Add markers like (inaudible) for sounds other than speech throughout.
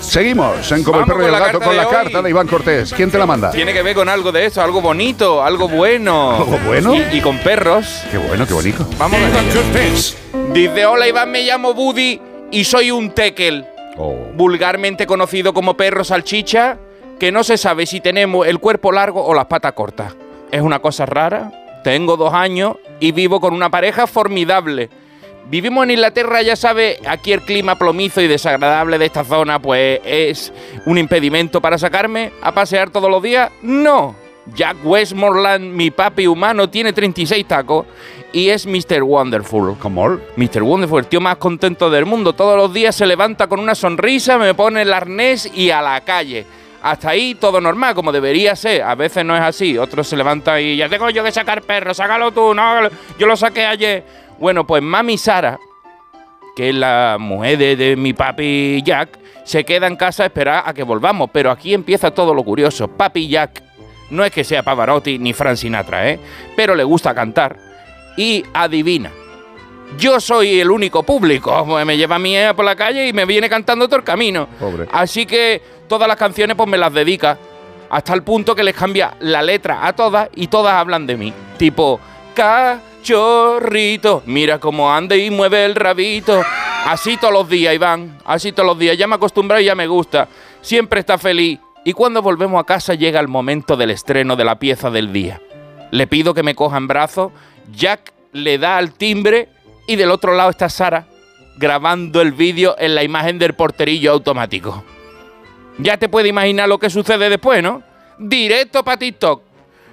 Seguimos en Como el perro y el gato con la hoy. carta de Iván Cortés. ¿Quién te la manda? Tiene que ver con algo de eso, algo bonito, algo bueno. ¿Algo bueno? Y, y con perros. Qué bueno, qué bonito. Vamos a ver. Dice, hola Iván, me llamo Buddy y soy un tekel, Oh. vulgarmente conocido como perro salchicha, que no se sabe si tenemos el cuerpo largo o las patas cortas. Es una cosa rara. Tengo dos años y vivo con una pareja formidable. Vivimos en Inglaterra, ya sabe, aquí el clima plomizo y desagradable de esta zona, pues es un impedimento para sacarme a pasear todos los días. No. Jack Westmoreland, mi papi humano, tiene 36 tacos y es Mr. Wonderful. ¿Cómo? Mr. Wonderful, el tío más contento del mundo. Todos los días se levanta con una sonrisa, me pone el arnés y a la calle. Hasta ahí todo normal, como debería ser. A veces no es así. Otros se levantan y ya tengo yo que sacar perro, sácalo tú, no, yo lo saqué ayer. Bueno, pues mami Sara, que es la mujer de, de mi papi Jack, se queda en casa a esperar a que volvamos. Pero aquí empieza todo lo curioso. Papi Jack no es que sea Pavarotti ni Frank Sinatra, ¿eh? Pero le gusta cantar. Y adivina. Yo soy el único público. Pues Me lleva a mi hija por la calle y me viene cantando todo el camino. Pobre. Así que todas las canciones pues me las dedica. Hasta el punto que les cambia la letra a todas y todas hablan de mí. Tipo, cachorrito, mira cómo anda y mueve el rabito. Así todos los días, Iván. Así todos los días. Ya me he acostumbrado y ya me gusta. Siempre está feliz. Y cuando volvemos a casa llega el momento del estreno de la pieza del día. Le pido que me coja en brazos. Jack le da al timbre y del otro lado está Sara grabando el vídeo en la imagen del porterillo automático. Ya te puedes imaginar lo que sucede después, ¿no? Directo para TikTok.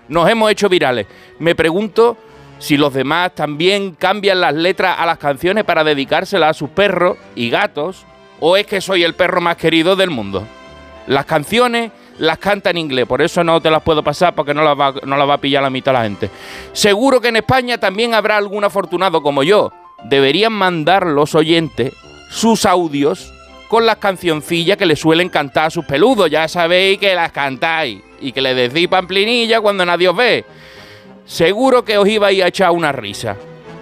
Nos hemos hecho virales. Me pregunto si los demás también cambian las letras a las canciones para dedicárselas a sus perros y gatos, o es que soy el perro más querido del mundo. Las canciones las canta en inglés, por eso no te las puedo pasar porque no las va, no las va a pillar la mitad la gente. Seguro que en España también habrá algún afortunado como yo. Deberían mandar los oyentes sus audios con las cancioncillas que le suelen cantar a sus peludos. Ya sabéis que las cantáis y que le decís pamplinilla cuando nadie os ve. Seguro que os ibais a echar una risa,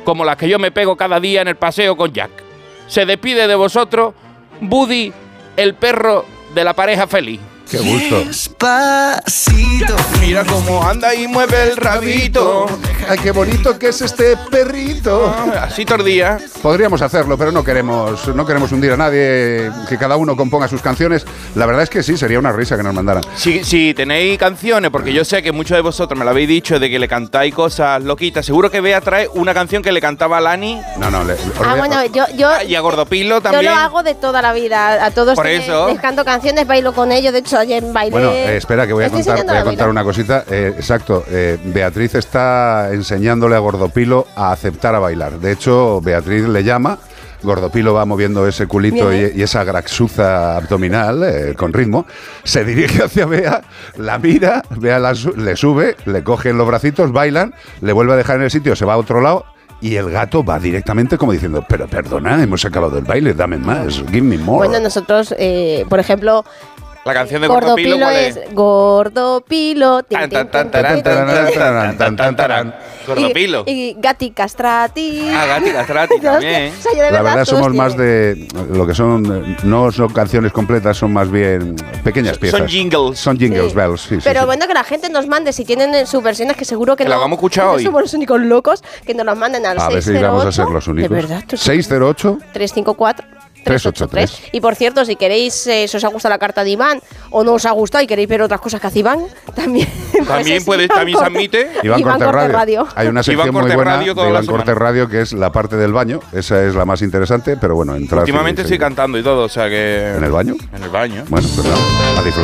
como las que yo me pego cada día en el paseo con Jack. Se despide de vosotros Buddy, el perro de la pareja feliz. Qué gusto. Despacito. Mira cómo anda y mueve el rabito. Ay, qué bonito que es este perrito. Así todo el día. Podríamos hacerlo, pero no queremos, no queremos hundir a nadie, que cada uno componga sus canciones. La verdad es que sí, sería una risa que nos mandaran. Si, si tenéis canciones, porque yo sé que muchos de vosotros me lo habéis dicho de que le cantáis cosas loquitas, seguro que Bea trae una canción que le cantaba a Lani No, no, le, Ah, a- bueno, yo, yo, y a Gordopilo yo también. lo hago de toda la vida. A todos Por eso. les canto canciones, bailo con ellos. De hecho, ayer bailé. Bueno, eh, espera, que voy a Estoy contar, voy a contar una cosita. Eh, exacto, eh, Beatriz está enseñándole a Gordopilo a aceptar a bailar. De hecho, Beatriz le llama. Gordopilo va moviendo ese culito y, esa graxuza abdominal eh, con ritmo. Se dirige hacia Bea, la mira, Bea la su- le sube, le coge en los bracitos, bailan, le vuelve a dejar en el sitio, se va a otro lado. Y el gato va directamente como diciendo, pero perdona, hemos acabado el baile, dame más, give me more. Bueno, nosotros, eh, por ejemplo, La canción de Gordopilo, Gordopilo ¿cuál es es? Tin, tin, tin, tan, tan, tarán. Gordopilo. Y, y Gatti Castrati. Ah, Gatti Castrati (laughs) también. o sea, yo de La verdad somos más de lo que son, eh, no son canciones completas, son más bien pequeñas piezas. Son jingles. Son jingles Sí. bells, sí, sí, Pero sí. bueno, que la gente nos mande si tienen en sus versiones, que seguro que, Que no. la vamos a escuchar no hoy. somos los únicos locos, que nos las manden al A ver 608. si vamos a ser los únicos. De verdad, tú- 608 354 383. 383. Y por cierto, si queréis, eh, si os ha gustado la carta de Iván o no os ha gustado y queréis ver otras cosas que hace Iván, (laughs) también. También es puede- Iván también se admite. Iván, Corte, Radio. Hay una Iván sección muy buena Radio de Iván. Corte Radio que es la parte del baño. Esa es la más interesante, pero bueno, entrar Últimamente estoy cantando y todo, o sea que. ¿En el baño? En el baño. Bueno, pues nada, a disfrutar.